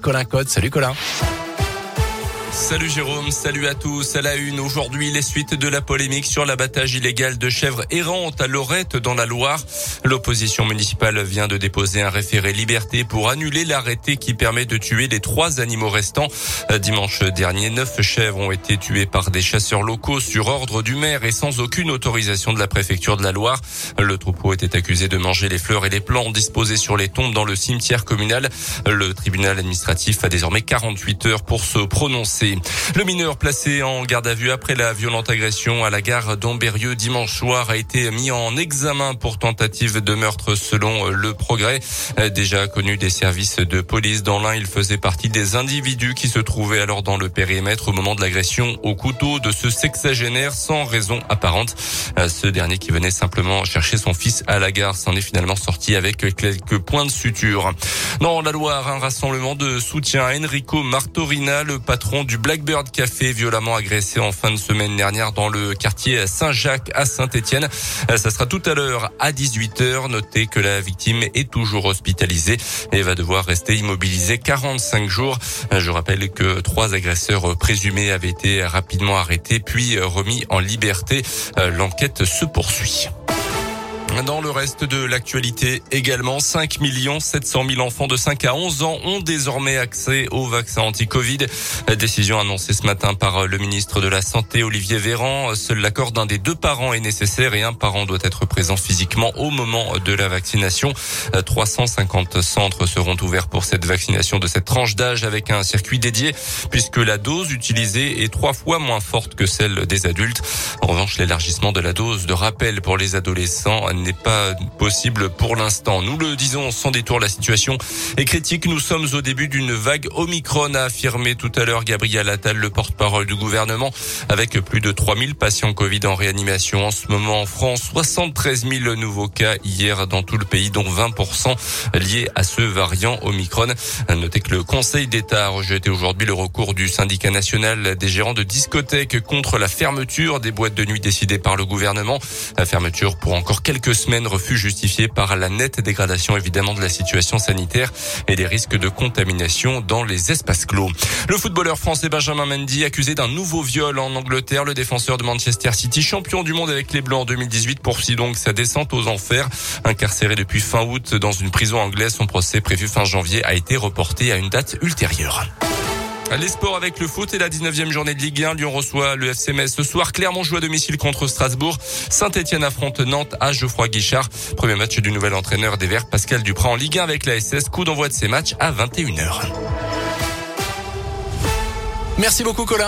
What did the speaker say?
Colin Code. Salut Colin. Salut Jérôme, salut à tous. À la une, aujourd'hui, les suites de la polémique sur l'abattage illégal de chèvres errantes à Lorette dans la Loire. L'opposition municipale vient de déposer un référé liberté pour annuler l'arrêté qui permet de tuer les trois animaux restants. Dimanche dernier, neuf chèvres ont été tuées par des chasseurs locaux sur ordre du maire et sans aucune autorisation de la préfecture de la Loire. Le troupeau était accusé de manger les fleurs et les plantes disposées sur les tombes dans le cimetière communal. Le tribunal administratif a désormais 48 heures pour se prononcer. Le mineur placé en garde à vue après la violente agression à la gare d'Ambérieux dimanche soir a été mis en examen pour tentative de meurtre selon le progrès. Déjà connu des services de police dans l'un, il faisait partie des individus qui se trouvaient alors dans le périmètre au moment de l'agression au couteau de ce sexagénaire sans raison apparente. Ce dernier qui venait simplement chercher son fils à la gare s'en est finalement sorti avec quelques points de suture. Dans la Loire, un rassemblement de soutien à Enrico Martorina, le patron du Blackbird Café violemment agressé en fin de semaine dernière dans le quartier Saint-Jacques à Saint-Étienne. Ça sera tout à l'heure à 18h. Notez que la victime est toujours hospitalisée et va devoir rester immobilisée 45 jours. Je rappelle que trois agresseurs présumés avaient été rapidement arrêtés puis remis en liberté. L'enquête se poursuit. Dans le reste de l'actualité également, 5 700 000 enfants de 5 à 11 ans ont désormais accès au vaccin anti-Covid. Décision annoncée ce matin par le ministre de la Santé, Olivier Véran. Seul l'accord d'un des deux parents est nécessaire et un parent doit être présent physiquement au moment de la vaccination. 350 centres seront ouverts pour cette vaccination de cette tranche d'âge avec un circuit dédié puisque la dose utilisée est trois fois moins forte que celle des adultes. En revanche, l'élargissement de la dose de rappel pour les adolescents n'est pas possible pour l'instant. Nous le disons sans détour, la situation est critique. Nous sommes au début d'une vague Omicron, a affirmé tout à l'heure Gabriel Attal, le porte-parole du gouvernement, avec plus de 3000 patients Covid en réanimation en ce moment en France. 73 000 nouveaux cas hier dans tout le pays, dont 20% liés à ce variant Omicron. Notez que le Conseil d'État a rejeté aujourd'hui le recours du syndicat national des gérants de discothèques contre la fermeture des boîtes de nuit décidée par le gouvernement. La fermeture pour encore quelques semaines, refus justifié par la nette dégradation évidemment de la situation sanitaire et des risques de contamination dans les espaces clos. Le footballeur français Benjamin Mendy accusé d'un nouveau viol en Angleterre, le défenseur de Manchester City, champion du monde avec les Blancs en 2018, poursuit donc sa descente aux enfers. Incarcéré depuis fin août dans une prison anglaise, son procès prévu fin janvier a été reporté à une date ultérieure. Les sports avec le foot et la 19e journée de Ligue 1. Lyon reçoit le FCMS ce soir. Clermont joue à domicile contre Strasbourg. Saint-Etienne affronte Nantes à Geoffroy Guichard. Premier match du nouvel entraîneur des Verts, Pascal Duprat en Ligue 1 avec la SS. Coup d'envoi de ces matchs à 21h. Merci beaucoup Colin.